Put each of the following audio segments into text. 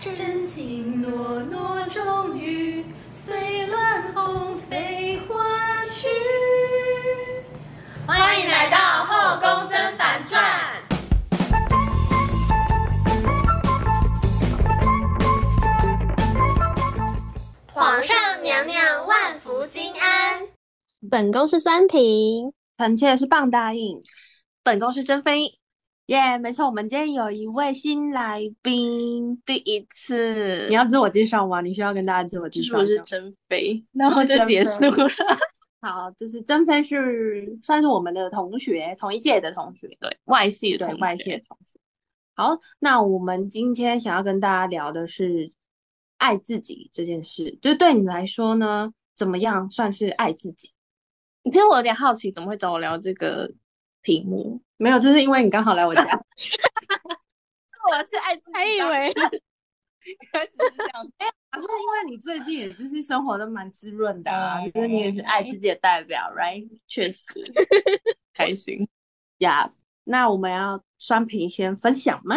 真情诺诺，终于随乱红飞花去。欢迎来到《后宫甄嬛传》。皇上娘娘万福金安。本宫是三平，臣妾是棒答应。本宫是珍妃，耶，没错，我们今天有一位新来宾，第一次。你要自我介绍吗？你需要跟大家自我介绍。我是珍妃，然后就结束了。好，就是珍妃是算是我们的同学，同一届的同学，对外系的对外系的同学。好，那我们今天想要跟大家聊的是爱自己这件事，就对你来说呢，怎么样算是爱自己？其实我有点好奇，怎么会找我聊这个题目？没有，就是因为你刚好来我家。我是爱自己，还以为 只是这样。哎，是因为你最近也就是生活的蛮滋润的啊，就是你也是爱自己的代表，right？确实 开心呀。那我们要双屏先分享吗？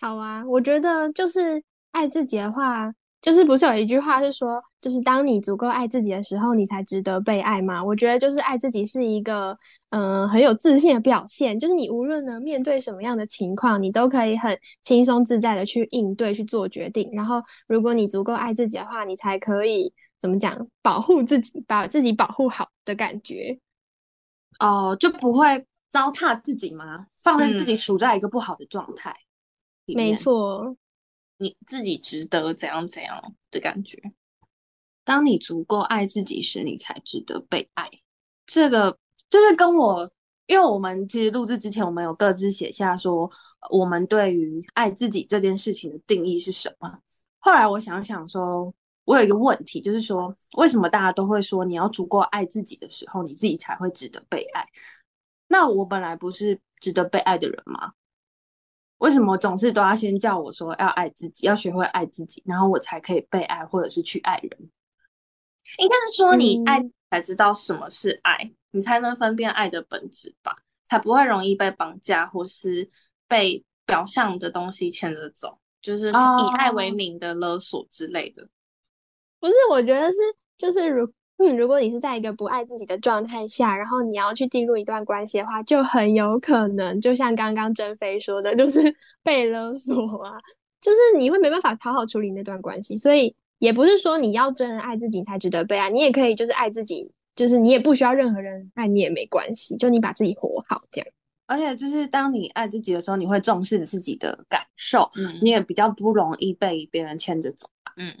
好啊，我觉得就是爱自己的话，就是不是有一句话是说，就是当你足够爱自己的时候，你才值得被爱吗？我觉得就是爱自己是一个嗯、呃很有自信的表现，就是你无论呢面对什么样的情况，你都可以很轻松自在的去应对、去做决定。然后，如果你足够爱自己的话，你才可以怎么讲，保护自己，把自己保护好的感觉。哦，就不会糟蹋自己吗？放任自己嗯处在一个不好的状态里没。错，你自己值得怎样怎样的感觉。当你足够爱自己时，你才值得被爱。这个就是跟我，因为我们其实录制之前，我们有各自写下说，我们对于爱自己这件事情的定义是什么。后来我想想说，我有一个问题，就是说，为什么大家都会说你要足够爱自己的时候，你自己才会值得被爱？那我本来不是值得被爱的人吗？为什么总是都要先叫我说要爱自己，要学会爱自己，然后我才可以被爱，或者是去爱人？应该是说你爱嗯才知道什么是爱，你才能分辨爱的本质吧，才不会容易被绑架或是被表象的东西牵着走，就是以爱为哦名的勒索之类的。不是，我觉得是就是如嗯，如果你是在一个不爱自己的状态下，然后你要去进入一段关系的话，就很有可能，就像刚刚珍妃说的，就是 被勒索啊，就是你会没办法好好处理那段关系，所以也不是说你要真的爱自己才值得被爱，你也可以就是爱自己，就是你也不需要任何人爱你也没关系，就你把自己活好这样。而且就是当你爱自己的时候，你会重视自己的感受，嗯你也比较不容易被别人牵着走。嗯，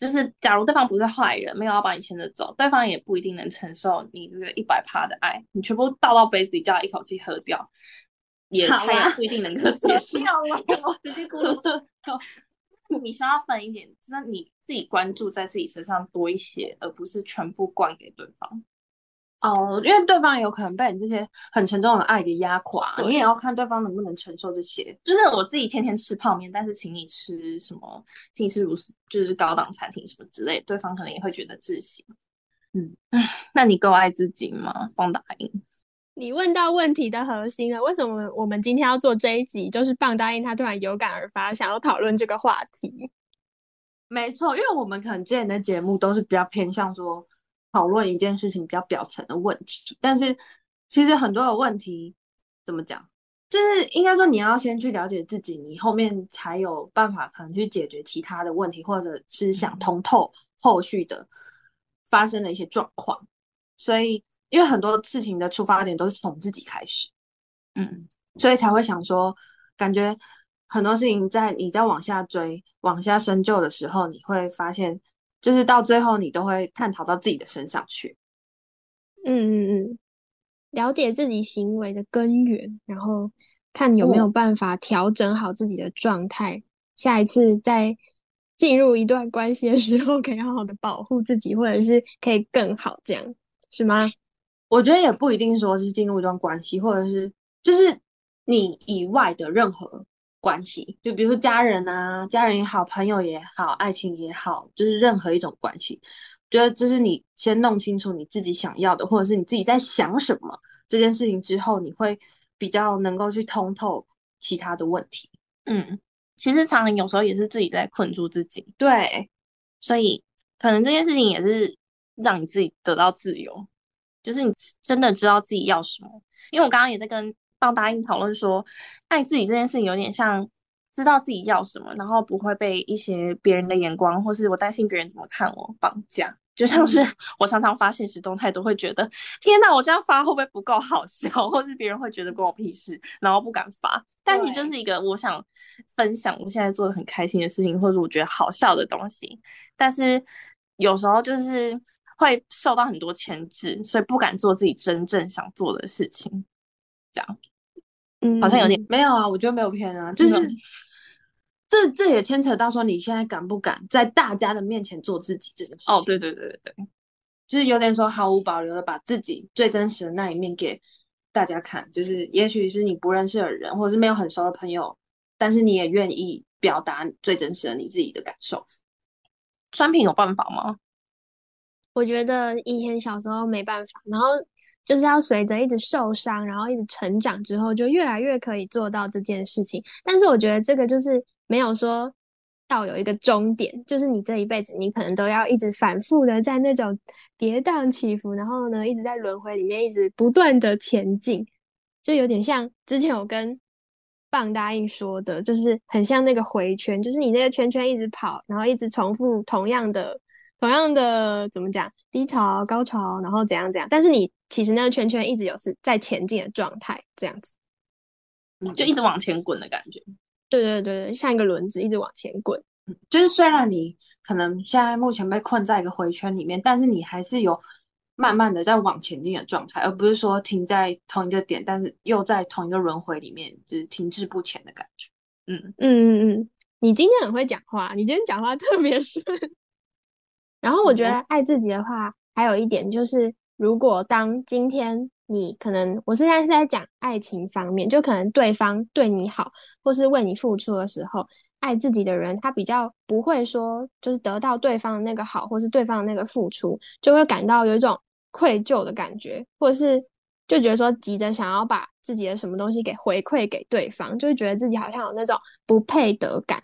就是假如对方不是坏人，没有要把你牵着走，对方也不一定能承受你这个一百趴的爱，你全部倒到杯子里，叫他一口气喝掉，也他也不一定能够接受。我直接咕噜。你需要分一点，就是你自己关注在自己身上多一些，而不是全部灌给对方。哦，因为对方有可能被你这些很沉重的爱给压垮，你也要看对方能不能承受这些。就是我自己天天吃泡面，但是请你吃什么，请你吃如就是高档餐厅什么之类，对方可能也会觉得窒息。嗯，那你够爱自己吗？棒答应。你问到问题的核心了，为什么我们今天要做这一集？就是棒答应他突然有感而发，想要讨论这个话题。没错，因为我们可能之前的节目都是比较偏向说讨论一件事情比较表层的问题，但是其实很多的问题怎么讲，就是应该说你要先去了解自己，你后面才有办法可能去解决其他的问题，或者是想通透后续的发生的一些状况。所以，因为很多事情的出发点都是从自己开始，嗯，所以才会想说，感觉很多事情在你在往下追、往下深究的时候，你会发现，就是到最后你都会探讨到自己的身上去。嗯嗯嗯，了解自己行为的根源，然后看有没有办法调整好自己的状态，下一次再进入一段关系的时候，可以好好的保护自己，或者是可以更好，这样是吗？我觉得也不一定说是进入一段关系，或者是就是你以外的任何关系，就比如说家人啊，家人也好，朋友也好，爱情也好，就是任何一种关系。觉得就是你先弄清楚你自己想要的，或者是你自己在想什么这件事情之后，你会比较能够去通透其他的问题。嗯，其实常常有时候也是自己在困住自己。对，所以可能这件事情也是让你自己得到自由，就是你真的知道自己要什么。因为我刚刚也在跟棒答应讨论说，爱自己这件事情有点像知道自己要什么，然后不会被一些别人的眼光，或是我担心别人怎么看我绑架。就像是 我常常发现实动态，都会觉得天哪，我这样发会不会不够好笑，或是别人会觉得关我屁事，然后不敢发。但你就是一个我想分享我现在做的很开心的事情，或者我觉得好笑的东西，但是有时候就是会受到很多牵制，所以不敢做自己真正想做的事情。这样，嗯，好像有点没有啊，我觉得没有偏啊，就是这这也牵扯到说你现在敢不敢在大家的面前做自己这件事情。哦，对对对对对，就是有点说毫无保留的把自己最真实的那一面给大家看，就是也许是你不认识的人，或者是没有很熟的朋友，但是你也愿意表达最真实的你自己的感受。酸品有办法吗？我觉得以前小时候没办法，然后就是要随着一直受伤，然后一直成长之后，就越来越可以做到这件事情。但是我觉得这个就是没有说到有一个终点，就是你这一辈子你可能都要一直反复的在那种跌宕起伏，然后呢一直在轮回里面一直不断的前进，就有点像之前我跟棒答应说的，就是很像那个回圈，就是你那个圈圈一直跑，然后一直重复同样的。同样的怎么讲？低潮、高潮，然后怎样怎样？但是你其实那个圈圈一直有是在前进的状态，这样子，就一直往前滚的感觉。对对对对，像一个轮子一直往前滚。就是虽然你可能现在目前被困在一个回圈里面，但是你还是有慢慢的在往前进的状态，而不是说停在同一个点，但是又在同一个轮回里面，就是停滞不前的感觉。嗯嗯嗯嗯，你今天很会讲话，你今天讲话特别顺。然后我觉得爱自己的话，还有一点就是，如果当今天你可能，我现在是在讲爱情方面，就可能对方对你好，或是为你付出的时候，爱自己的人，他比较不会说，就是得到对方的那个好，或是对方的那个付出，就会感到有一种愧疚的感觉，或者是就觉得说急着想要把自己的什么东西给回馈给对方，就会觉得自己好像有那种不配得感。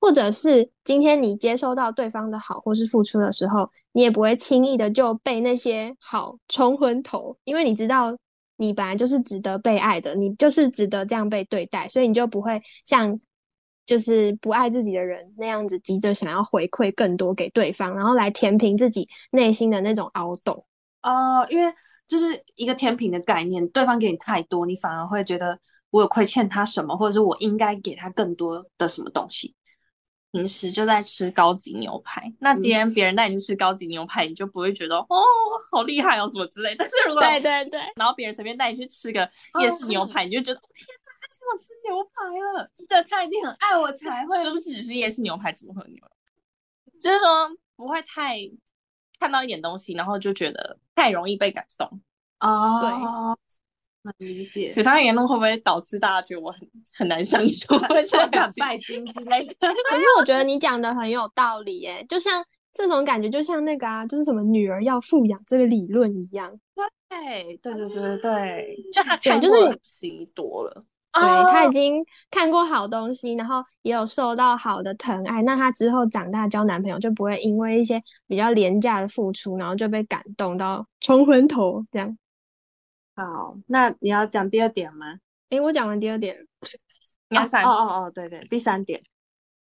或者是今天你接收到对方的好或是付出的时候，你也不会轻易的就被那些好冲昏头，因为你知道你本来就是值得被爱的，你就是值得这样被对待，所以你就不会像就是不爱自己的人那样子急着想要回馈更多给对方，然后来填平自己内心的那种凹洞。哦，因为就是一个填平的概念，对方给你太多，你反而会觉得我有亏欠他什么，或者是我应该给他更多的什么东西。平时就在吃高级牛排，那今天别人带你去吃高级牛排，你就不会觉得哦好厉害哦，怎么之类。但是如果对对对，然后别人随便带你去吃个夜市牛排，你就觉得天哪，他请我吃牛排了，这他一定很爱我才会。是不是只是夜市牛排组合牛？就是说不会太看到一点东西，然后就觉得太容易被感动哦。对。理解，其他言论会不会导致大家觉得我很很难相处，或者很拜金之类的？可是我觉得你讲的很有道理，耶，就像这种感觉，就像那个啊，就是什么女儿要富养这个理论一样。对，对对对对对，就他对，就是东西多了，对他已经看过好东西，然后也有受到好的疼爱，那他之后长大交男朋友就不会因为一些比较廉价的付出，然后就被感动到冲昏头这样。好，那你要讲第二点吗？诶，我讲完第二点，第三哦哦哦，对对，第三点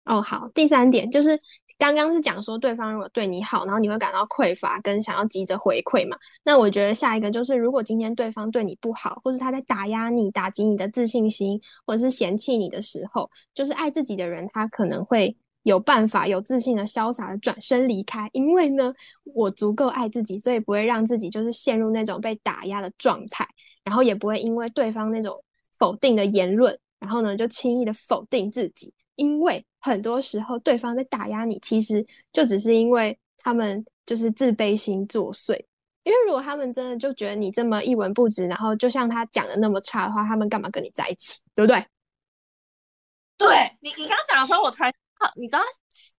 哦，好，第三点就是刚刚是讲说对方如果对你好，然后你会感到匮乏，跟想要急着回馈嘛。那我觉得下一个就是，如果今天对方对你不好，或是他在打压你、打击你的自信心，或者是嫌弃你的时候，就是爱自己的人，他可能会。有办法、有自信的、潇洒的转身离开，因为呢，我足够爱自己，所以不会让自己就是陷入那种被打压的状态，然后也不会因为对方那种否定的言论，然后呢就轻易的否定自己。因为很多时候对方在打压你，其实就只是因为他们就是自卑心作祟。因为如果他们真的就觉得你这么一文不值，然后就像他讲的那么差的话，他们干嘛跟你在一起？对不对？对你，你刚讲的时候，我突然。你知道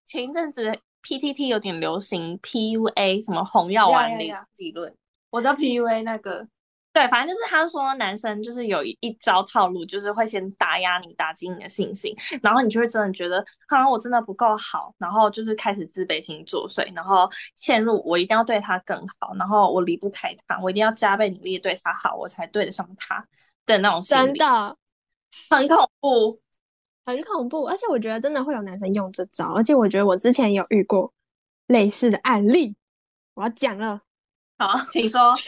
前一阵子 PTT 有点流行 PUA 什么红药丸理理论？我知道 PUA 那个对，反正就是他说男生就是有一一招套路，就是会先打压你，打击你的信心，然后你就会真的觉得，好像我真的不够好，然后就是开始自卑心作祟，然后陷入我一定要对他更好，然后我离不开他，我一定要加倍努力对他好，我才对得上他的那种心理，真的很恐怖。很恐怖。而且我觉得真的会有男生用这招，而且我觉得我之前有遇过类似的案例，我要讲了。好，请说。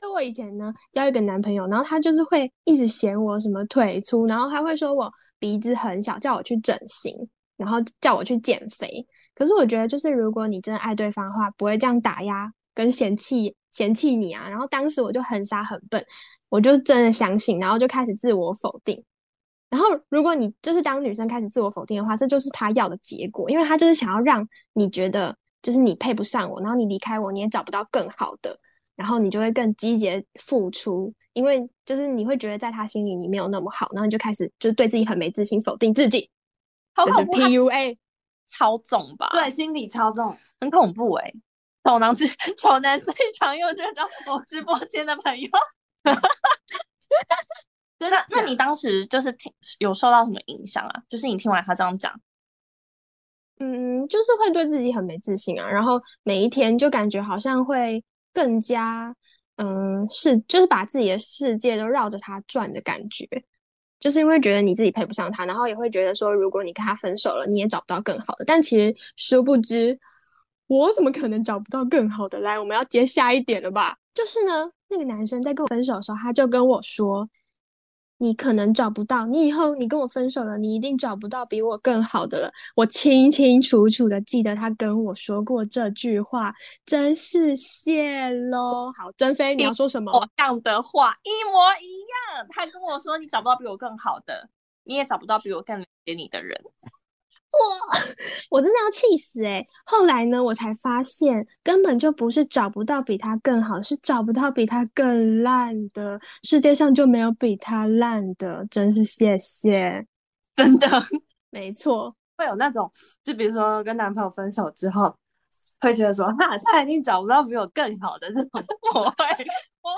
就我以前呢交一个男朋友，然后他就是会一直嫌我什么腿粗，然后他会说我鼻子很小，叫我去整形，然后叫我去减肥。可是我觉得，就是如果你真的爱对方的话，不会这样打压跟嫌弃嫌弃你啊。然后当时我就很傻很笨，我就真的相信，然后就开始自我否定。然后如果你就是当女生开始自我否定的话，这就是他要的结果，因为他就是想要让你觉得就是你配不上我，然后你离开我，你也找不到更好的。然后你就会更积极付出，因为就是你会觉得在他心里你没有那么好，然后你就开始就是对自己很没自信，否定自己，这是 PUA 超重吧？对，心理操纵很恐怖哎。丑男最丑男最常用这招，我直播间的朋友。那那你当时就是听有受到什么影响啊？就是你听完他这样讲，嗯，就是会对自己很没自信啊，然后每一天就感觉好像会。更加，嗯，是就是把自己的世界都绕着他转的感觉，就是因为觉得你自己配不上他，然后也会觉得说，如果你跟他分手了，你也找不到更好的。但其实殊不知，我怎么可能找不到更好的？来，我们要接下一点了吧？就是呢，那个男生在跟我分手的时候，他就跟我说。你可能找不到，你以后你跟我分手了，你一定找不到比我更好的了。我清清楚楚的记得他跟我说过这句话，真是谢喽。好，珍飞，你要说什么？我样的话一模一样。他跟我说，你找不到比我更好的，你也找不到比我更了解你的人。我 我真的要气死哎！后来呢，我才发现根本就不是找不到比他更好，是找不到比他更烂的。世界上就没有比他烂的，真是谢谢，真的没错。会有那种，就比如说跟男朋友分手之后，会觉得说，那他一定找不到比我更好的这种。我会，我，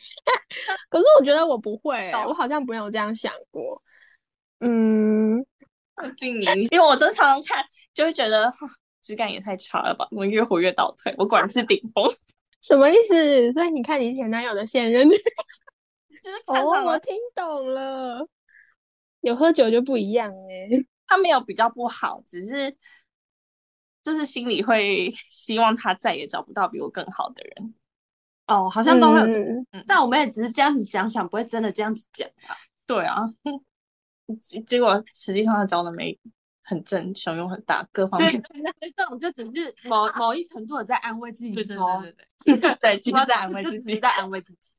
可是我觉得我不会，我好像没有这样想过。嗯。经营，因为我正常常看，就会觉得质感也太差了吧。我越活越倒退，我果然是顶峰。什么意思？所以你看你前男友的现任，就是哦，我听懂了。有喝酒就不一样哎，他没有比较不好，只是就是心里会希望他再也找不到比我更好的人。哦，好像都会有，但我们也只是这样子想想，不会真的这样子讲啊。对啊。结结果实际上他教的没很正，效用很大，各方面。对，这种就只是某 某一程度的在安慰自己，说对对对，在其实在安慰自己，在安慰自己，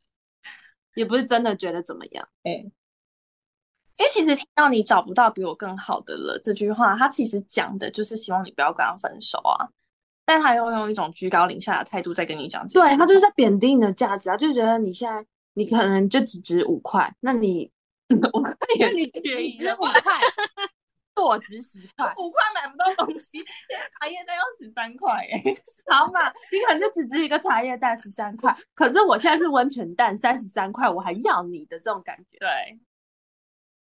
也不是真的觉得怎么样。哎，因为其实听到你找不到比我更好的了这句话，他其实讲的就是希望你不要跟他分手啊，但他又用一种居高临下的态度在跟你讲，对他就是在贬低你的价值啊，就觉得你现在你可能就只值五块，那你。我那你便宜了五块，我值十块，五块买不到东西。现在茶叶蛋要十三块哎，好嘛，你可能就只值一个茶叶蛋十三块，可是我现在是温泉蛋三十三块，我还要你的这种感觉。对，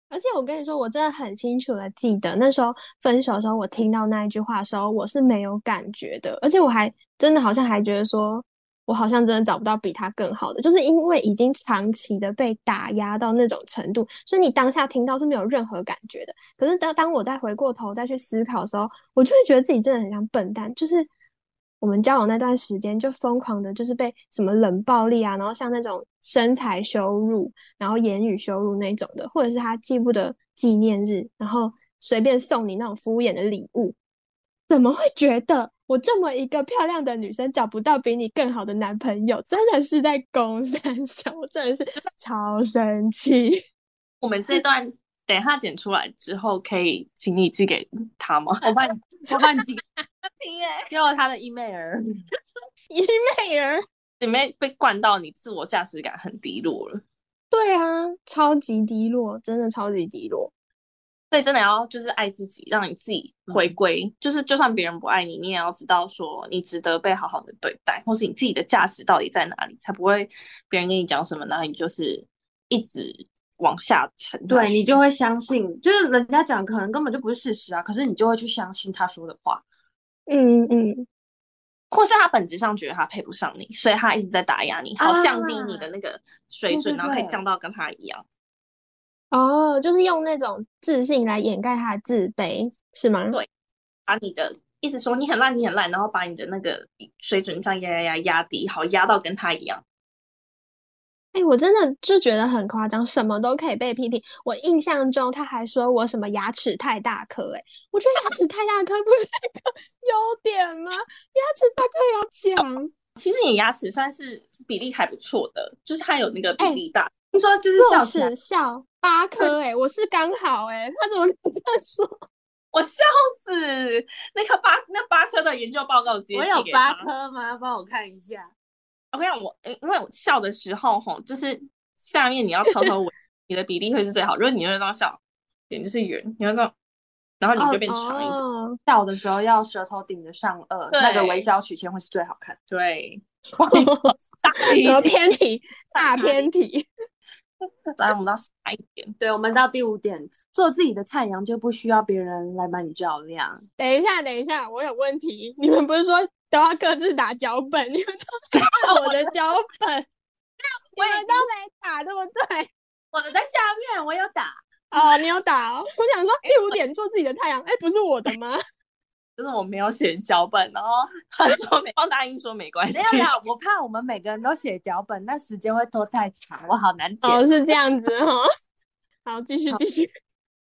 而且我跟你说，我真的很清楚的记得那时候分手的时候，我听到那一句话的时候，我是没有感觉的，而且我还真的好像还觉得说。我好像真的找不到比他更好的，就是因为已经长期的被打压到那种程度，所以你当下听到是没有任何感觉的。可是当当我再回过头再去思考的时候，我就会觉得自己真的很像笨蛋。就是我们交往那段时间，就疯狂的，就是被什么冷暴力啊，然后像那种身材羞辱，然后言语羞辱那种的，或者是他记不得纪念日，然后随便送你那种敷衍的礼物，怎么会觉得？我这么一个漂亮的女生找不到比你更好的男朋友，真的是在攻三小，我真的是超生气。我们这段等一下剪出来之后，可以请你寄给他吗？我帮你，我帮你寄给他听哎，给我他的 email，email 里面被灌到你自我价值感很低落了。对啊，超级低落，真的超级低落。所以真的要就是爱自己，让你自己回归，就是就算别人不爱你，你也要知道说你值得被好好的对待，或是你自己的价值到底在哪里，才不会别人跟你讲什么，然后你就是一直往下沉。对你就会相信，就是人家讲可能根本就不是事实啊，可是你就会去相信他说的话。嗯嗯，或是他本质上觉得他配不上你，所以他一直在打压你，好降低你的那个水准，然后可以降到跟他一样。哦，就是用那种自信来掩盖他的自卑，是吗？对，把你的意思说你很烂，你很烂，然后把你的那个水准上压压压压低，好压到跟他一样。哎，我真的就觉得很夸张，什么都可以被批评。我印象中他还说我什么牙齿太大颗，哎，我觉得牙齿太大颗不是一个优点吗？牙齿大颗要讲。其实你牙齿算是比例还不错的，就是它有那个比例大。听说就是笑齿笑八颗，哎，我是刚好，哎，他怎么这样说？我笑死！那颗八那八颗的研究报告直接我有八颗吗？帮我看一下。我跟你讲，我因为我笑的时候，吼，就是下面你要偷偷闻，你的比例会是最好。如果你这样笑，脸就是圆，你要这样，然后你就变长一点。笑的时候要舌头顶着上颚，那个微笑曲线会是最好看。对，大偏题，大偏题。来，我们到下一点。对，我们到第五点，做自己的太阳就不需要别人来把你照亮。等一下，等一下，我有问题。你们不是说都要各自打脚本？你们都看我的脚本，你们都没打，对不对？我的在下面，我有打。哦，你有打哦。我想说，第五点，做自己的太阳，哎，不是我的吗？就是我没有写脚本，然后他说没，帮答应说没关系。没有，我怕我们每个人都写脚本，那时间会拖太长，我好难剪。哦，是这样子哈。好，继续继续。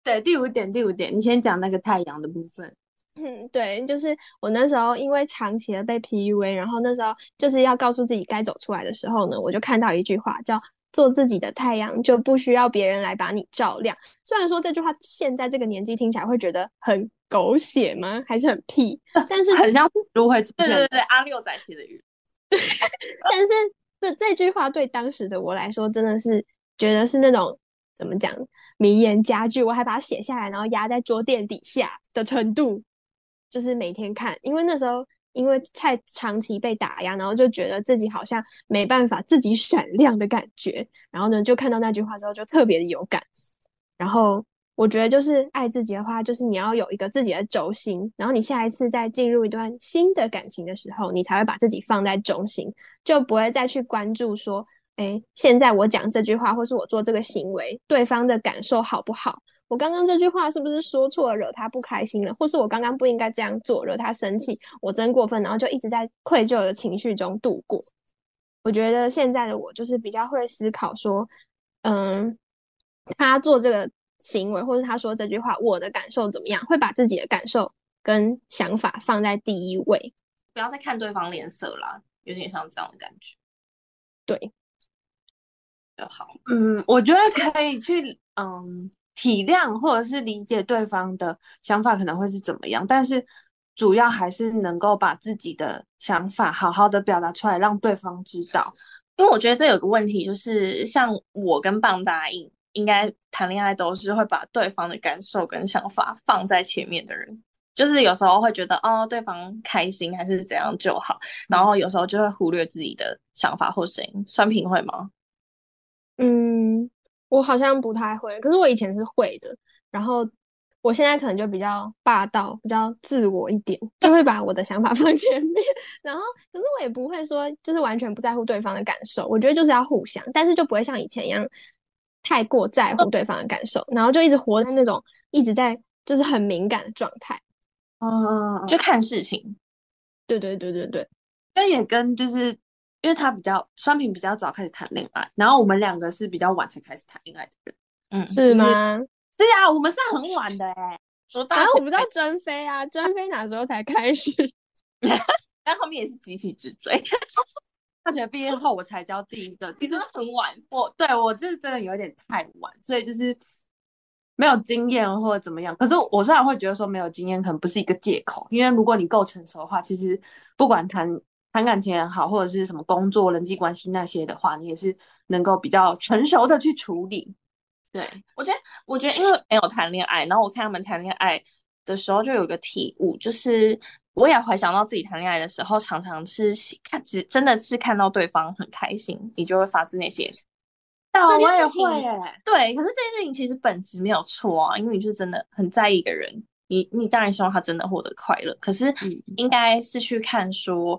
对，第五点，第五点，你先讲那个太阳的部分。嗯，对，就是我那时候因为长期的被 PUA，然后那时候就是要告诉自己该走出来的时候呢，我就看到一句话叫。做自己的太阳就不需要别人来把你照亮。虽然说这句话现在这个年纪听起来会觉得很狗血吗？还是很屁？但是 很像都会出现。对对对，阿六仔写的语。但是这这句话对当时的我来说，真的是觉得是那种怎么讲名言佳句。我还把它写下来，然后压在桌垫底下的程度，就是每天看，因为那时候。因为太长期被打压，然后就觉得自己好像没办法自己闪亮的感觉，然后呢，就看到那句话之后就特别的有感。然后我觉得就是爱自己的话，就是你要有一个自己的轴心，然后你下一次再进入一段新的感情的时候，你才会把自己放在中心，就不会再去关注说，哎，现在我讲这句话或是我做这个行为，对方的感受好不好。我刚刚这句话是不是说错了，惹他不开心了？或是我刚刚不应该这样做，惹他生气？我真过分，然后就一直在愧疚的情绪中度过。我觉得现在的我就是比较会思考，说，嗯，他做这个行为，或者他说这句话，我的感受怎么样？会把自己的感受跟想法放在第一位，不要再看对方脸色啦，有点像这样的感觉。对，就好。嗯，我觉得可以去，嗯。体谅或者是理解对方的想法可能会是怎么样，但是主要还是能够把自己的想法好好的表达出来，让对方知道。因为我觉得这有个问题，就是像我跟棒答应，应该谈恋爱都是会把对方的感受跟想法放在前面的人，就是有时候会觉得哦，对方开心还是怎样就好，然后有时候就会忽略自己的想法或声音。酸平会吗？嗯。我好像不太会，可是我以前是会的。然后我现在可能就比较霸道，比较自我一点，就会把我的想法 放前面。然后，可是我也不会说，就是完全不在乎对方的感受。我觉得就是要互相，但是就不会像以前一样太过在乎对方的感受，然后就一直活在那种一直在就是很敏感的状态。嗯，就看事情。对对对对对，但也跟就是。因为他比较双平比较早开始谈恋爱，然后我们两个是比较晚才开始谈恋爱的人，嗯，是吗？对呀，我们算很晚的哎。然后我不知道专飞啊，专飞哪时候才开始？但后面也是急起直追。大学毕业后我才交第一个，真的很晚。我对我这是真的有点太晚，所以就是没有经验或者怎么样。可是我虽然会觉得说没有经验可能不是一个借口，因为如果你够成熟的话，其实不管谈。谈感情也好，或者是什么工作、人际关系那些的话，你也是能够比较成熟的去处理。对，我觉得，我觉得因为没有谈恋爱，然后我看他们谈恋爱的时候，就有一个体悟，就是我也回想到自己谈恋爱的时候，常常是看，只真的是看到对方很开心，你就会发自内心。这件事情对，可是这件事情其实本质没有错啊，因为你就真的很在意一个人，你你当然希望他真的获得快乐，可是应该是去看说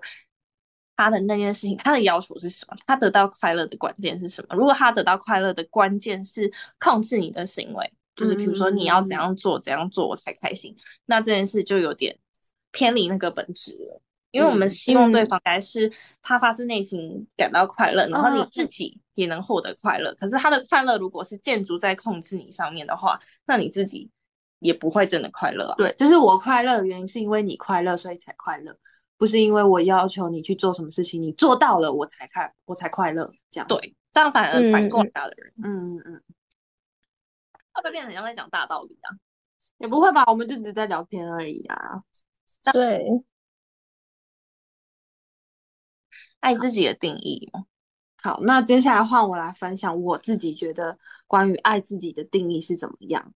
他的那件事情，他的要求是什么，他得到快乐的关键是什么？如果他得到快乐的关键是控制你的行为，就是比如说你要怎样做怎样做我才开心，那这件事就有点偏离那个本质了。因为我们希望对方该是他发自内心感到快乐，然后你自己也能获得快乐。可是他的快乐如果是建筑在控制你上面的话，那你自己也不会真的快乐啊。对，就是我快乐的原因是因为你快乐，所以才快乐，不是因为我要求你去做什么事情，你做到了我才快，我才快乐。这样对，这样反而反过来的人，嗯嗯嗯，会不会变成像在讲大道理啊？也不会吧，我们就只是在聊天而已啊。对。爱自己的定义好，那接下来换我来分享我自己觉得关于爱自己的定义是怎么样。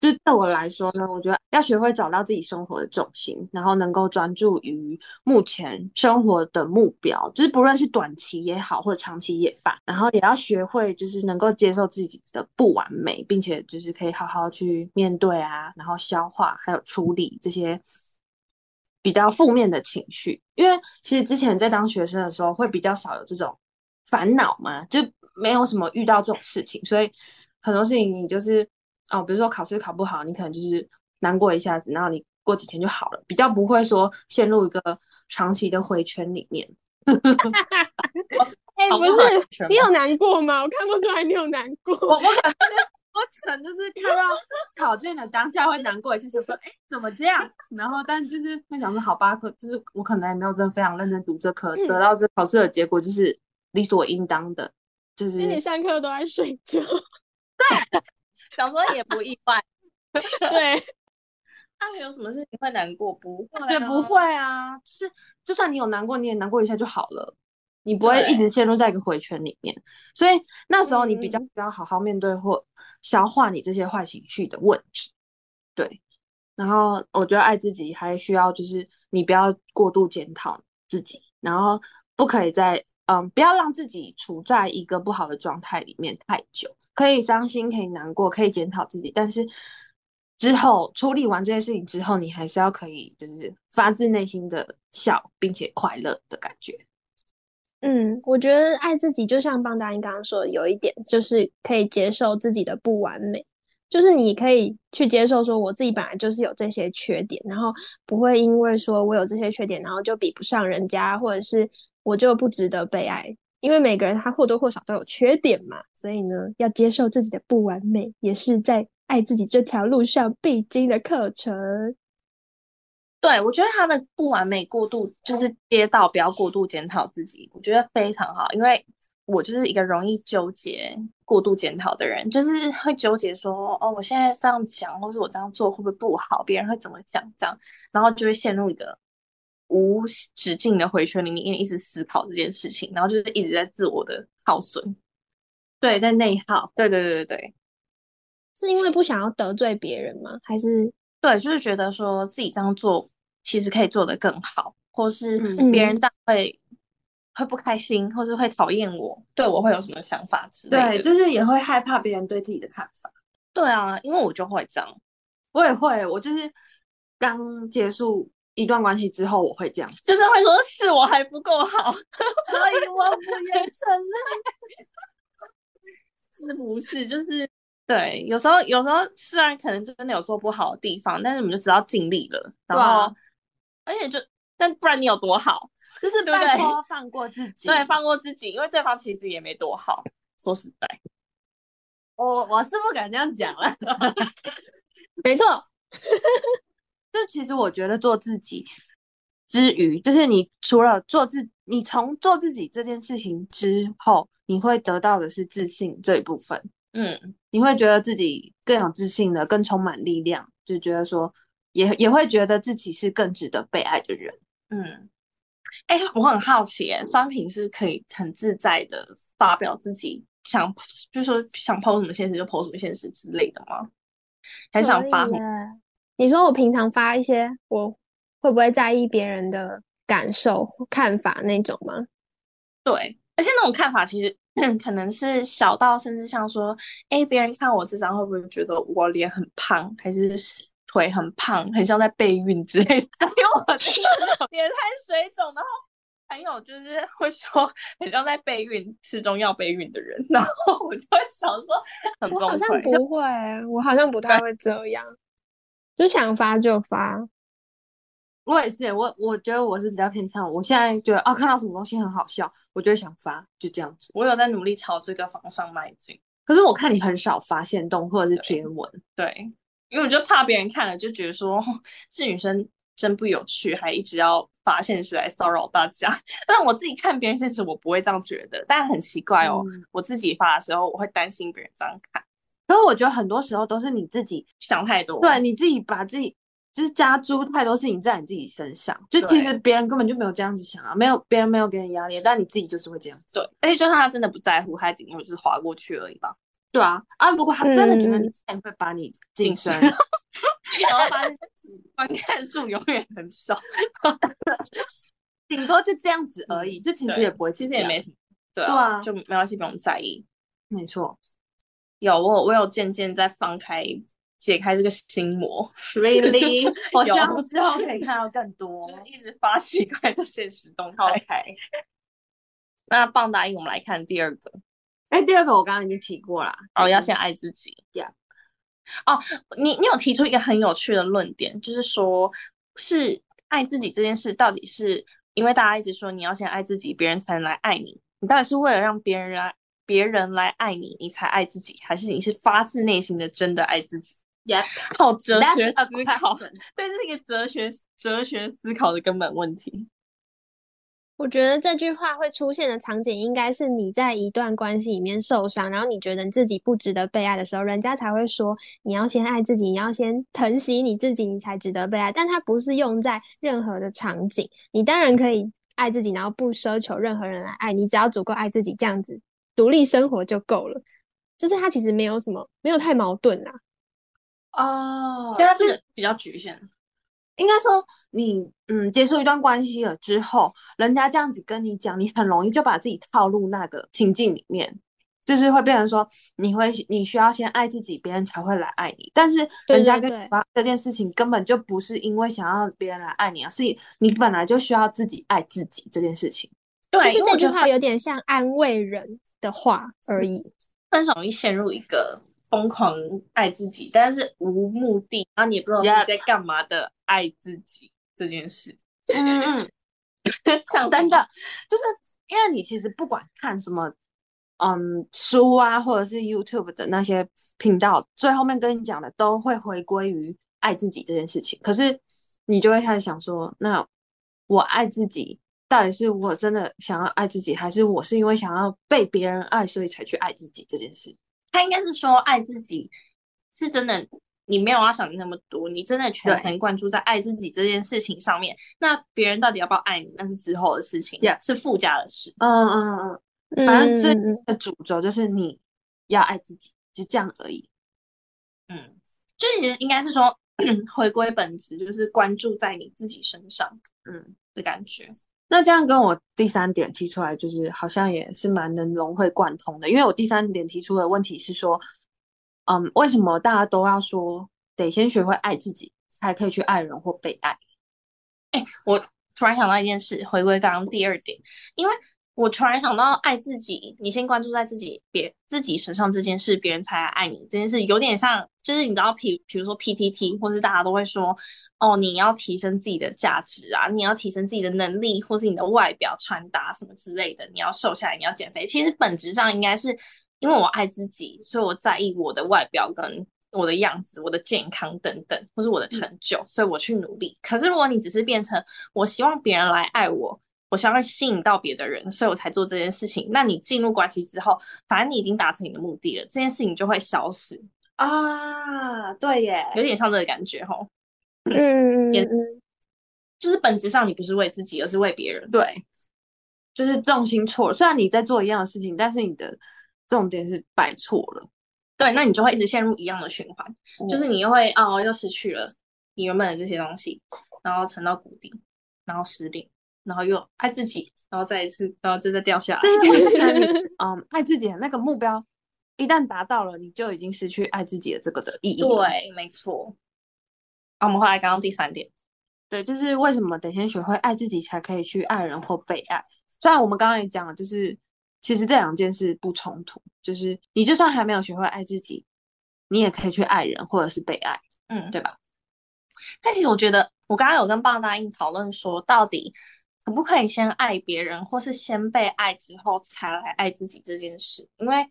就对我来说呢，我觉得要学会找到自己生活的重心，然后能够专注于目前生活的目标，就是不论是短期也好，或者长期也罢。然后也要学会就是能够接受自己的不完美，并且就是可以好好去面对啊，然后消化还有处理这些。比较负面的情绪，因为其实之前在当学生的时候会比较少有这种烦恼嘛，就没有什么遇到这种事情，所以很多事情你就是哦，比如说考试考不好，你可能就是难过一下子，然后你过几天就好了，比较不会说陷入一个长期的回圈里面。哎，不是，你有难过吗？我看不出来你有难过。我我可可能就是看到考卷的当下会难过一下，想说，哎，怎么这样？然后，但就是会想说，好吧，可就是我可能也没有真的非常认真读这科，得到这考试的结果就是理所应当的，就是因为你上课都在睡觉，对，想说也不意外，对。那会有什么事情会难过？不会，也不会啊，就是就算你有难过，你也难过一下就好了。你不会一直陷入在一个回圈里面，所以那时候你比较需要好好面对或消化你这些坏情绪的问题。对，然后我觉得爱自己还需要就是你不要过度检讨自己，然后不可以在嗯不要让自己处在一个不好的状态里面太久。可以伤心，可以难过，可以检讨自己，但是之后处理完这件事情之后，你还是要可以就是发自内心的笑，并且快乐的感觉。嗯，我觉得爱自己就像邦达英刚刚说，有一点就是可以接受自己的不完美，就是你可以去接受说我自己本来就是有这些缺点，然后不会因为说我有这些缺点，然后就比不上人家，或者是我就不值得被爱，因为每个人他或多或少都有缺点嘛，所以呢，要接受自己的不完美，也是在爱自己这条路上必经的课程。对，我觉得他的不完美过度就是接到不要过度检讨自己，我觉得非常好，因为我就是一个容易纠结、过度检讨的人，就是会纠结说，哦，我现在这样讲，或是我这样做会不会不好，别人会怎么想？这样，然后就会陷入一个无止境的回圈里面，因为一直思考这件事情，然后就是一直在自我的耗损，对，在内耗，对对对对对，是因为不想要得罪别人吗？还是对，就是觉得说自己这样做。其实可以做得更好，或是别人这样会会不开心，或是会讨厌我，对我会有什么想法之类的。对，就是也会害怕别人对自己的看法。对啊，因为我就会这样，我也会，我就是刚结束一段关系之后，我会这样，就是会说是我还不够好，所以我不愿承认。是不是？就是对，有时候有时候虽然可能真的有做不好的地方，但是我们就知道尽力了，然后。而且就，但不然你有多好？就是拜托放过自己，对，放过自己，因为对方其实也没多好。说实在，我我是不敢这样讲了。没错，就其实我觉得做自己之余，就是你除了做自，你从做自己这件事情之后，你会得到的是自信这一部分。嗯，你会觉得自己更有自信的，更充满力量，就觉得说。也也会觉得自己是更值得被爱的人。嗯，哎，我很好奇，哎酸品是可以很自在的发表自己想，就是说想 PO 什么现实就 PO 什么现实之类的吗？还想发什么？你说我平常发一些，我会不会在意别人的感受、看法那种吗？对，而且那种看法其实可能是小到甚至像说，哎，别人看我这张会不会觉得我脸很胖，还是腿很胖，很像在备孕之类的？因为我 脸太水肿，然后还有就是会说很像在备孕、吃中药备孕的人，然后我就会想说，很我好像不会，我好像不太会这样，就想发就发。我也是，我我觉得我是比较偏向，我现在觉得啊，看到什么东西很好笑，我就会想发，就这样子。我有在努力朝这个方向迈进，可是我看你很少发现动或者是贴文，对，因为我就怕别人看了就觉得说这女生真不有趣，还一直要发现实来骚扰大家。但我自己看别人现实，我不会这样觉得，但很奇怪哦，我自己发的时候，我会担心别人这样看。然后我觉得很多时候都是你自己想太多，对你自己把自己。就是加诸太多事情在你自己身上，就其实别人根本就没有这样子想啊，没有别人没有给你压力，但你自己就是会这样对，而且就算他真的不在乎，他顶多就是划过去而已吧。对啊，啊，如果他真的觉得你这样会把你晋升，然后发现观看数永远很少，顶多就这样子而已，这其实也不会，其实也没什么，对啊，就没关系，不用在意。没错，有我我有渐渐在放开。解开这个心魔，really，我希望之后可以看到更多，就是一直发奇怪的现实动态。那棒答应我们来看第二个。哎，第二个我刚刚已经提过了，哦，要先爱自己。Yeah，哦，你你有提出一个很有趣的论点，就是说，是爱自己这件事，到底是因为大家一直说你要先爱自己，别人才能来爱你，你到底是为了让别人来别人来爱你，你才爱自己，还是你是发自内心的真的爱自己？好哲学思考，对，这是一个哲学哲学思考的根本问题。我觉得这句话会出现的场景，应该是你在一段关系里面受伤，然后你觉得你自己不值得被爱的时候，人家才会说你要先爱自己，你要先疼惜你自己，你才值得被爱。但它不是用在任何的场景，你当然可以爱自己，然后不奢求任何人来爱你，只要足够爱自己，这样子独立生活就够了。就是它其实没有什么，没有太矛盾啦。哦，对，它是比较局限。应该说，你嗯，结束一段关系了之后，人家这样子跟你讲，你很容易就把自己套入那个情境里面，就是会变成说，你会你需要先爱自己，别人才会来爱你。但是人家跟你发这件事情，根本就不是因为想要别人来爱你啊，是你本来就需要自己爱自己这件事情。对，就是这句话有点像安慰人的话而已。分手容易陷入一个。疯狂爱自己，但是无目的，然后你也不知道自己在干嘛的爱自己这件事。嗯嗯，真的，就是因为你其实不管看什么，嗯，书啊，或者是 YouTube 的那些频道，最后面跟你讲的都会回归于爱自己这件事情。可是你就会开始想说，那我爱自己，到底是我真的想要爱自己，还是我是因为想要被别人爱，所以才去爱自己这件事？他应该是说爱自己是真的，你没有要想那么多，你真的全程关注在爱自己这件事情上面。那别人到底要不要爱你，那是之后的事情，是附加的事。嗯嗯嗯，反正最的主轴就是你要爱自己，就这样而已。嗯，就你应该是说 回归本质，就是关注在你自己身上，嗯的感觉。那这样跟我第三点提出来，就是好像也是蛮能融会贯通的。因为我第三点提出的问题是说，嗯，为什么大家都要说得先学会爱自己，才可以去爱人或被爱？哎，我突然想到一件事，回归刚刚第二点，因为。我突然想到，爱自己，你先关注在自己别自己身上这件事，别人才来爱你这件事，有点像，就是你知道，比比如说 PTT，或是大家都会说，哦，你要提升自己的价值啊，你要提升自己的能力，或是你的外表穿搭什么之类的，你要瘦下来，你要减肥。其实本质上应该是因为我爱自己，所以我在意我的外表跟我的样子、我的健康等等，或是我的成就，所以我去努力。可是如果你只是变成我希望别人来爱我。我想要吸引到别的人，所以我才做这件事情。那你进入关系之后，反正你已经达成你的目的了，这件事情就会消失啊。对耶，有点像这个感觉吼。嗯，也就是本质上你不是为自己，而是为别人。对，就是重心错了。虽然你在做一样的事情，但是你的重点是摆错了。对，那你就会一直陷入一样的循环，嗯就是你又会哦，又失去了你原本的这些东西，然后沉到谷底，然后失恋，然后又爱自己，然后再一次，然后再再掉下来。嗯，爱自己的那个目标一旦达到了，你就已经失去爱自己的这个的意义了。对，没错。啊，我们回来刚刚第三点，对，就是为什么得先学会爱自己，才可以去爱人或被爱。虽然我们刚刚也讲了，就是其实这两件事不冲突，就是你就算还没有学会爱自己，你也可以去爱人或者是被爱，嗯，对吧？但其实我觉得，我刚刚有跟棒答应讨论说，到底可不可以先爱别人，或是先被爱之后才来爱自己这件事？因为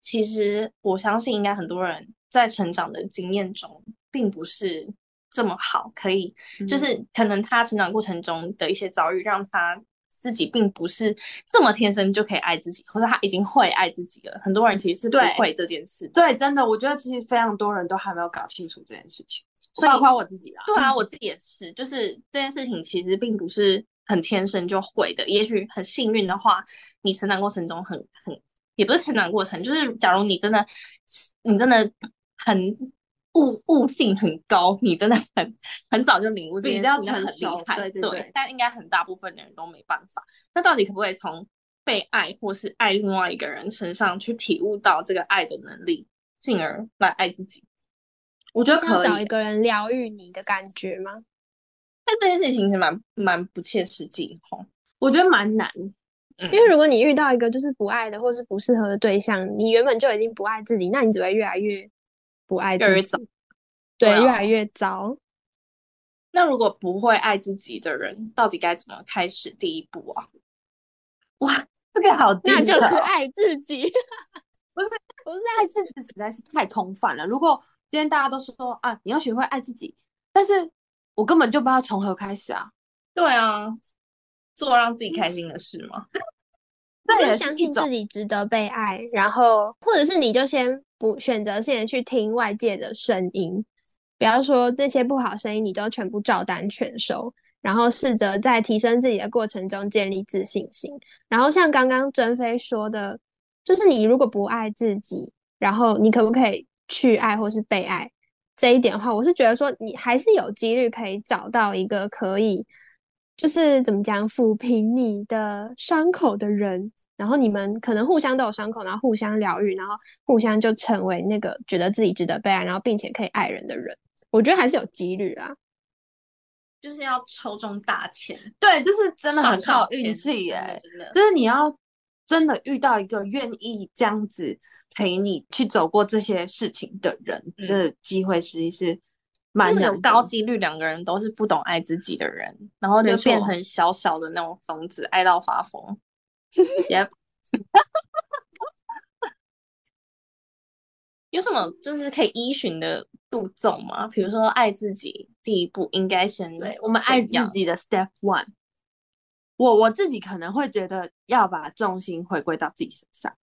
其实我相信，应该很多人在成长的经验中，并不是这么好，可以就嗯是可能他成长过程中的一些遭遇，让他自己并不是这么天生就可以爱自己，或者他已经会爱自己了。很多人其实是不会这件事的。对，真的，我觉得其实非常多人都还没有搞清楚这件事情，所以包括我自己啦。对啊，我自己也是，就是这件事情其实并不是很天生就会的。也许很幸运的话，你成长过程中很很，也不是成长过程，就是假如你真的你真的很悟悟性很高，你真的很很早就领悟这件比较事情，那很成熟厉害。对对对但应该很大部分的人都没办法。那到底可不可以从被爱或是爱另外一个人身上去体悟到这个爱的能力，进而来爱自己？我觉得可以找一个人疗愈你的感觉吗？但这件事情是蛮蛮不切实际吼。我觉得蛮难。嗯因为如果你遇到一个就是不爱的或是不适合的对象，你原本就已经不爱自己，那你只会越来越不爱自己，越来越糟对，对啊越来越糟。那如果不会爱自己的人，到底该怎么开始第一步啊？哇，这个好那就是爱自己。不是 不是爱自己实在是太空泛了。如果今天大家都说啊，你要学会爱自己，但是我根本就不知道从何开始啊。对啊，做让自己开心的事嘛。这也是相一种信自己值得被爱，然后或者是你就先不选择性的去听外界的声音，不要说这些不好声音，你都全部照单全收，然后试着在提升自己的过程中建立自信心。然后像刚刚珍飞说的，就是你如果不爱自己，然后你可不可以去爱或是被爱这一点的话，我是觉得说你还是有几率可以找到一个可以。就是怎么讲，抚平你的伤口的人，然后你们可能互相都有伤口，然后互相疗愈，然后互相就成为那个觉得自己值得被爱，然后并且可以爱人的人。我觉得还是有几率啊。就是要抽中大钱，对，就是真的很靠运签气耶、真的。就是你要真的遇到一个愿意这样子陪你去走过这些事情的人，嗯这机会实际是蛮有高几率两个人都是不懂爱自己的人，然后就变成小小的那种疯子，爱到发疯。Yep 有什么就是可以依循的步骤吗？比如说爱自己，第一步应该先对我们爱自己的 Step One。我我自己可能会觉得要把重心回归到自己身上，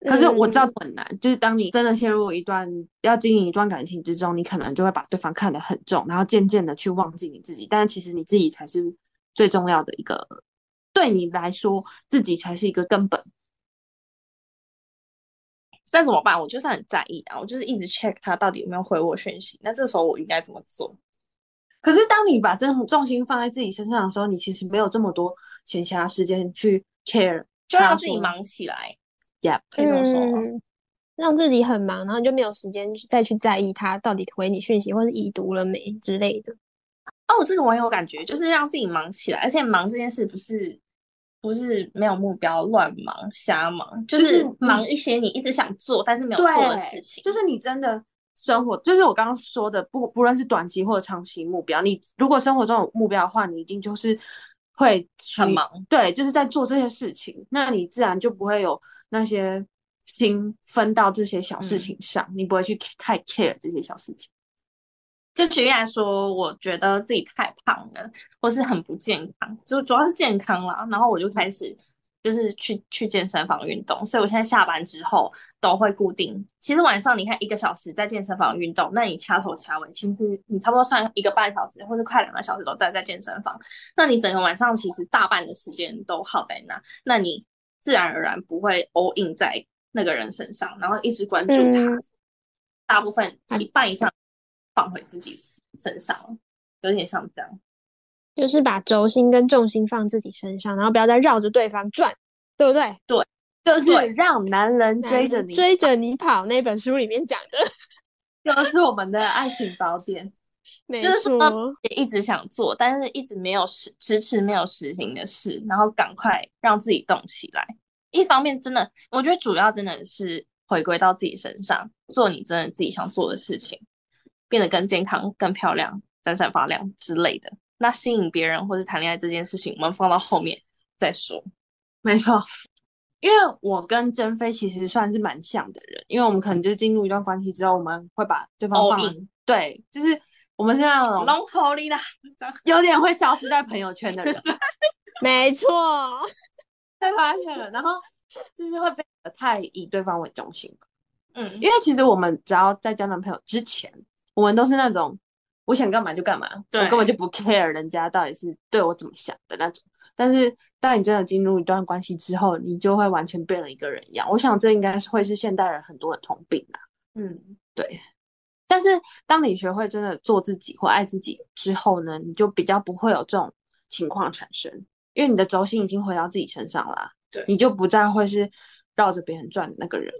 可是我知道嗯很难。就是当你真的陷入一段要经营一段感情之中，你可能就会把对方看得很重，然后渐渐的去忘记你自己。但是其实你自己才是最重要的一个，对你来说，自己才是一个根本。但怎么办？我就是很在意啊，我就是一直 check 他到底有没有回我讯息。那这时候我应该怎么做？可是当你把重重心放在自己身上的时候，你其实没有这么多闲暇时间去 care，就让自己忙起来，Yep，可以这么说吗？嗯，让自己很忙，然后你就没有时间去再去在意他到底回你讯息或是已读了没之类的。哦，这个我也有感觉，就是让自己忙起来，而且忙这件事不是不是没有目标乱忙瞎忙，就就是是忙一些你一直想做但是没有做的事情。就是你真的生活，就是我刚刚说的，不不论是短期或者长期目标，你如果生活中有目标的话，你一定就是会很忙，对，就是在做这些事情，那你自然就不会有那些心分到这些小事嗯情上，你不会去太 care 这些小事情。就举例来说，我觉得自己太胖了，或是很不健康，就主要是健康啦。然后我就开始就是去去健身房运动，所以我现在下班之后都会固定。其实晚上你看一个小时在健身房运动，那你掐头掐尾，其实你差不多算一个半小时，或者快两个小时都待在健身房。那你整个晚上其实大半的时间都耗在那，那你自然而然不会 all in 在那个人身上，然后一直关注他，嗯大部分一半以上放回自己身上，有点像这样。就是把轴心跟重心放自己身上，然后不要再绕着对方转，对不对？对就是对让男人追着你，追着你跑那本书里面讲的，就是我们的爱情宝典。没就是说一直想做，但是一直没有实迟迟没有实行的事，然后赶快让自己动起来。一方面，真的，我觉得主要真的是回归到自己身上，做你真的自己想做的事情，变得更健康、更漂亮、闪闪发亮之类的。那吸引别人或是谈恋爱这件事情，我们放到后面再说。没错，因为我跟珍妃其实算是蛮像的人，因为我们可能就是进入一段关系之后，我们会把对方放对，就是我们是那种龙头里啦，有点会消失在朋友圈的人，没错，被发现了，然后就是会变得太以对方为中心。吧嗯，因为其实我们只要在交男朋友之前，我们都是那种我想干嘛就干嘛，我根本就不 care 人家到底是对我怎么想的那种。但是当你真的进入一段关系之后，你就会完全变了一个人一样。我想这应该是会是现代人很多的通病啦。嗯，对。但是当你学会真的做自己或爱自己之后呢，你就比较不会有这种情况产生，因为你的轴心已经回到自己身上啦。对你就不再会是绕着别人转的那个人。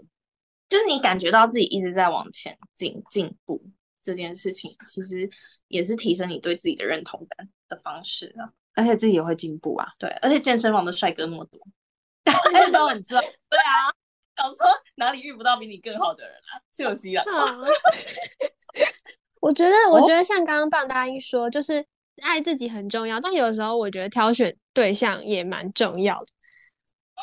就是你感觉到自己一直在往前进进步这件事情，其实也是提升你对自己的认同感的方式啊。而且自己也会进步啊。对，而且健身房的帅哥那么多，而且都很壮。对啊，想说哪里遇不到比你更好的人啊？就西了。嗯 我觉得，我觉得像刚刚棒大一说，就是爱自己很重要，但有时候我觉得挑选对象也蛮重要的。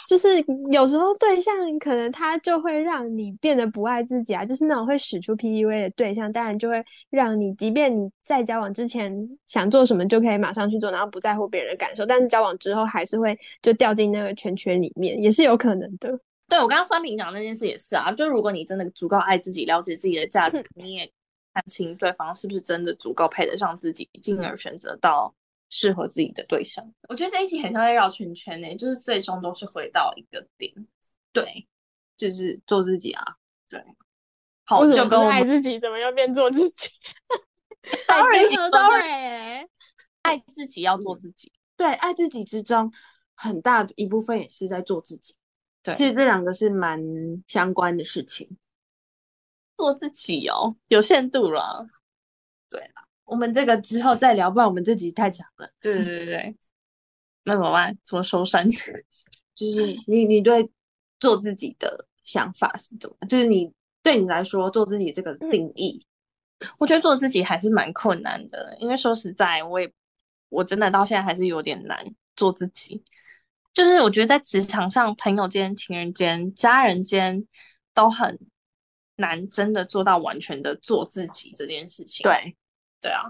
就是有时候对象可能他就会让你变得不爱自己啊，就是那种会使出 PUA 的对象，当然就会让你，即便你在交往之前想做什么就可以马上去做，然后不在乎别人的感受，但是交往之后还是会就掉进那个圈圈里面，也是有可能的。对我刚刚酸平讲那件事也是啊，就如果你真的足够爱自己，了解自己的价值，你也看清对方是不是真的足够配得上自己，进而选择到适合自己的对象。我觉得这一集很像在绕圈圈呢、就是最终都是回到一个点。对，就是做自己啊。对好，就跟我爱自己，怎么又变做自己？当然爱自己有 sorry 爱自己要做自己。对，爱自己之中很大的一部分也是在做自己。对其实这两个是蛮相关的事情。做自己哦，有限度啦。我们这个之后再聊，不然我们这集太长了。对对对对，那怎么办？怎么收山？就是你你对做自己的想法是怎么？就是你对你来说做自己这个定义，我觉得做自己还是蛮困难的，因为说实在，我也我真的到现在还是有点难做自己。就是我觉得在职场上、朋友间、情人间、家人间都很难真的做到完全的做自己这件事情。对，对啊，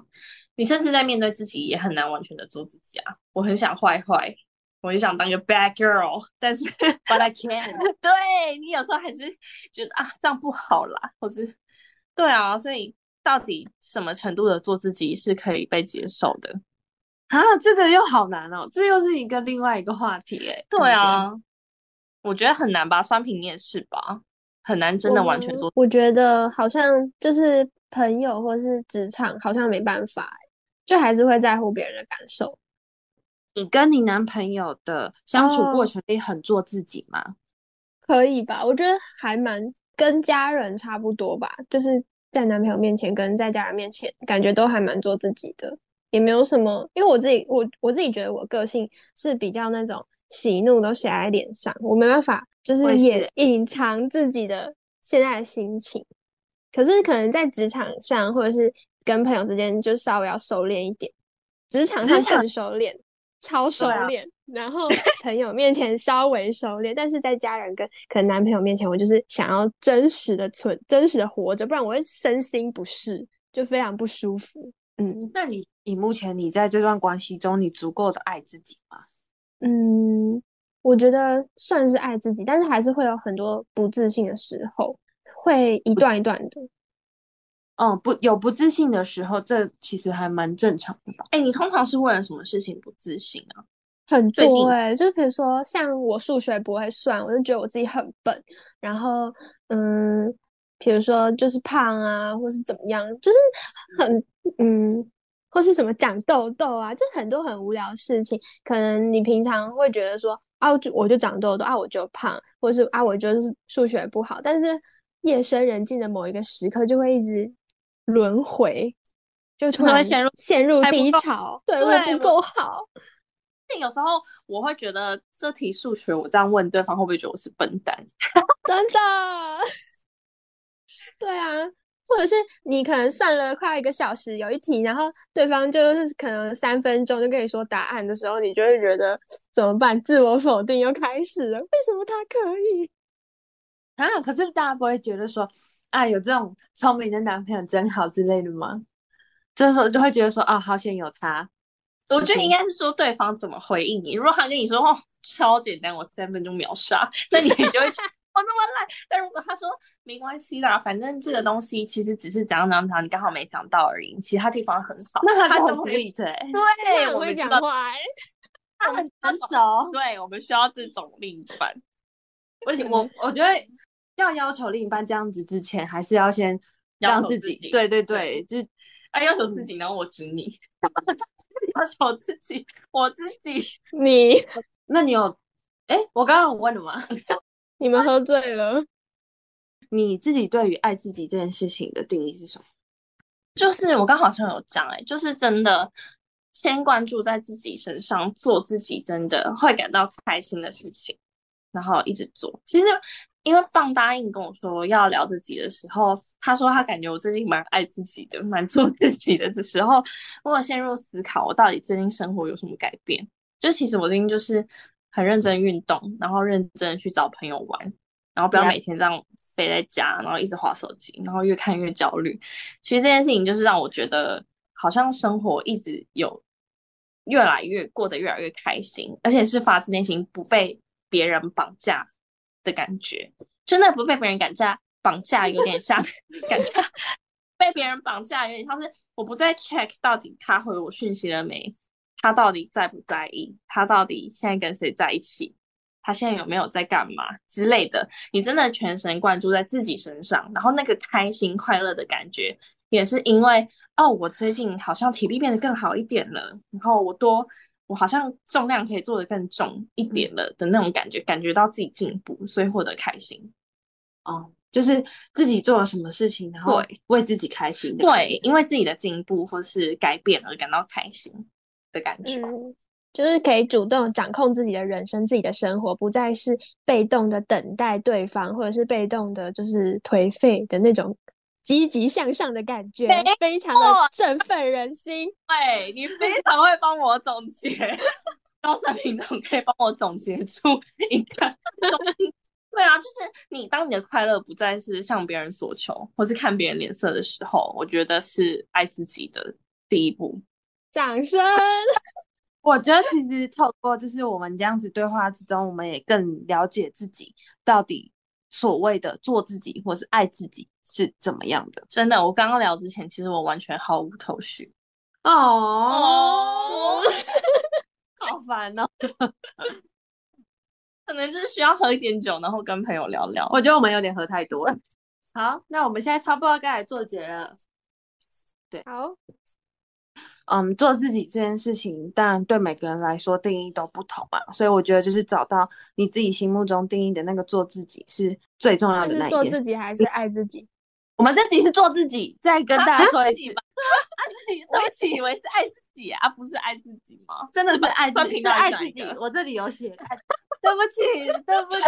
你甚至在面对自己也很难完全的做自己啊。我很想坏坏，我就想当个 bad girl，但是 But I can 对你有时候还是觉得啊，这样不好啦，或是对啊，所以到底什么程度的做自己是可以被接受的？啊，这个又好难哦，这又是一个另外一个话题哎。对啊，我觉得很难吧，酸平你也是吧，很难真的完全做。我觉得好像就是朋友或是职场，好像没办法欸，就还是会在乎别人的感受。你跟你男朋友的相处过哦程里很做自己吗？可以吧？我觉得还蛮跟家人差不多吧，就是在男朋友面前跟在家人面前，感觉都还蛮做自己的，也没有什么。因为我自己，我我自己觉得我个性是比较那种喜怒都写在脸上，我没办法就是我也隐藏自己的现在的心情。可是可能在职场上或者是跟朋友之间，就稍微要收敛一点，职场上职场更收敛。超收啊敛，然后朋友面前稍微收敛，但是在家人跟可能男朋友面前，我就是想要真实的存，真实的活着，不然我会身心不适，就非常不舒服。嗯那你你目前你在这段关系中，你足够的爱自己吗？嗯，我觉得算是爱自己，但是还是会有很多不自信的时候，会一段一段的。嗯，不有不自信的时候，这其实还蛮正常的吧。哎、你通常是为了什么事情不自信啊？很多哎、就比如说像我数学不会算，我就觉得我自己很笨。然后，嗯，比如说就是胖啊，或是怎么样，就是很嗯，或是什么长痘痘啊，就很多很无聊的事情。可能你平常会觉得说啊，我就我就长痘痘啊，我就胖，或是啊，我就是数学不好，但是夜深人静的某一个时刻，就会一直轮回，就突然陷入陷入低潮，对我不够好。但有时候我会觉得这题数学我这样问对方会不会觉得我是笨蛋？真的，对啊，或者是你可能算了快一个小时，有一题，然后对方就是可能三分钟就跟你说答案的时候，你就会觉得怎么办？自我否定又开始了，为什么他可以？啊，可是大家不会觉得说，啊，有这种聪明的男朋友真好之类的吗？这时候就会觉得说，啊，好险有他。我觉得就是应该是说对方怎么回应你。如果他跟你说哦超简单，我三分钟秒杀，那你就会觉得我那么烂。但如果他说没关系啦，反正这个东西其实只是怎样怎样怎样，你刚好没想到而已，其他地方很好。那他就很他就会 sweet 哎、他对，很会我们知道，讲话、欸，他很很熟。对，我们需要这种另一半。我我我觉得要要求另一半这样子之前，还是要先要让自己，求自己对对对，就是哎，要求自己，然后我指你，要求自己，我自己。你 那你有，哎，我刚刚有问了吗？你们喝醉了，你自己对于爱自己这件事情的定义是什么？就是我刚好像有讲，哎，就是真的先关注在自己身上，做自己真的会感到开心的事情，然后一直做。其实因为放答应跟我说要聊自己的时候，他说他感觉我最近蛮爱自己的，蛮做自己的这时候，我有陷入思考，我到底最近生活有什么改变？就其实我最近就是很认真运动，然后认真地去找朋友玩，然后不要每天这样飞在家，然后一直划手机，然后越看越焦虑。其实这件事情就是让我觉得，好像生活一直有越来越过得越来越开心，而且是发自内心不被别人绑架的感觉。真的不被别人绑架，绑架有点像 绑架，被别人绑架有点像是我不再 check 到底他回我讯息了没，他到底在不在意，他到底现在跟谁在一起，他现在有没有在干嘛之类的。你真的全神贯注在自己身上，然后那个开心快乐的感觉，也是因为哦，我最近好像体力变得更好一点了，然后我多。我好像重量可以做的更重一点了的那种感觉，感觉到自己进步，所以获得开心。哦，就是自己做了什么事情，然后对为自己开心的。对，因为自己的进步或是改变而感到开心的感觉。嗯，就是可以主动掌控自己的人生、自己的生活，不再是被动的等待对方，或者是被动的，就是颓废的那种积极向上的感觉，非常的振奋人心。对你非常会帮我总结，高山平总可以帮我总结出一个中对啊，就是你当你的快乐不再是向别人索求，或是看别人脸色的时候，我觉得是爱自己的第一步。掌声！我觉得其实透过就是我们这样子对话之中，我们也更了解自己到底所谓的做自己或是爱自己是怎么样的。真的，我刚刚聊之前，其实我完全毫无头绪。哦，好烦哦！可能就是需要喝一点酒，然后跟朋友聊聊。我觉得我们有点喝太多了。好，那我们现在差不多该来做结了。好，嗯，做自己这件事情，当然对每个人来说定义都不同嘛，所以我觉得就是找到你自己心目中定义的那个做自己是最重要的那一件做。自己还是爱自己？我们这集是做自己，再跟大家说一次，爱自己，对不起，以为是爱自己啊，不是爱自己吗？真的是爱自己，爱自己。我这里有写，爱 对不起，对不起。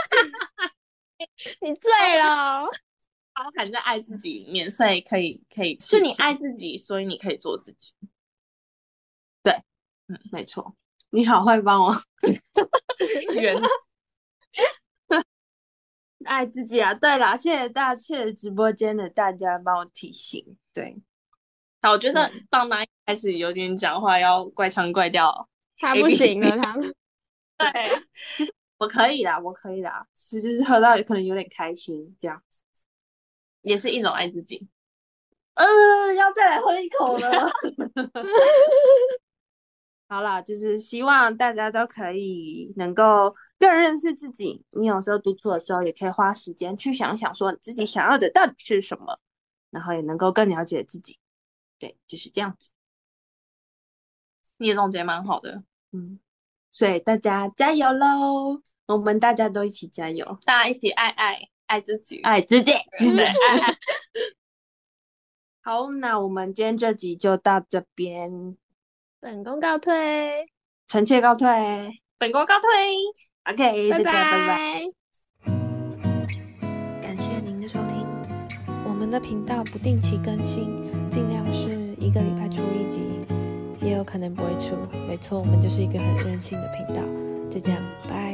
你醉了。包含在爱自己里面，所以可以可以是你爱自己，所以你可以做自己。对，嗯没错，你好会帮我圆爱自己啊！对啦，谢谢大，谢谢直播间的大家帮我提醒。对，好，我觉得棒妈一开始有点讲话要怪腔怪调，他不行了，他 对，我可以啦，我可以啦，是就是喝到可能有点开心这样子。也是一种爱自己。呃，要再来喝一口了。好啦，就是希望大家都可以能够更认识自己。你有时候独处的时候，也可以花时间去想想，说你自己想要的到底是什么，然后也能够更了解自己。对，就是这样子。你的总结蛮好的，嗯，所以大家加油喽！我们大家都一起加油，大家一起爱爱爱自己，爱自己。爱爱。好，那我们今天这集就到这边，本宫告退，臣妾告退。本宫告退。OK，拜拜拜。拜。感谢您的收听，我们的频道不定期更新，尽量是一个礼拜出一集，也有可能不会出。没错，我们就是一个很任性的频道。就这样，拜。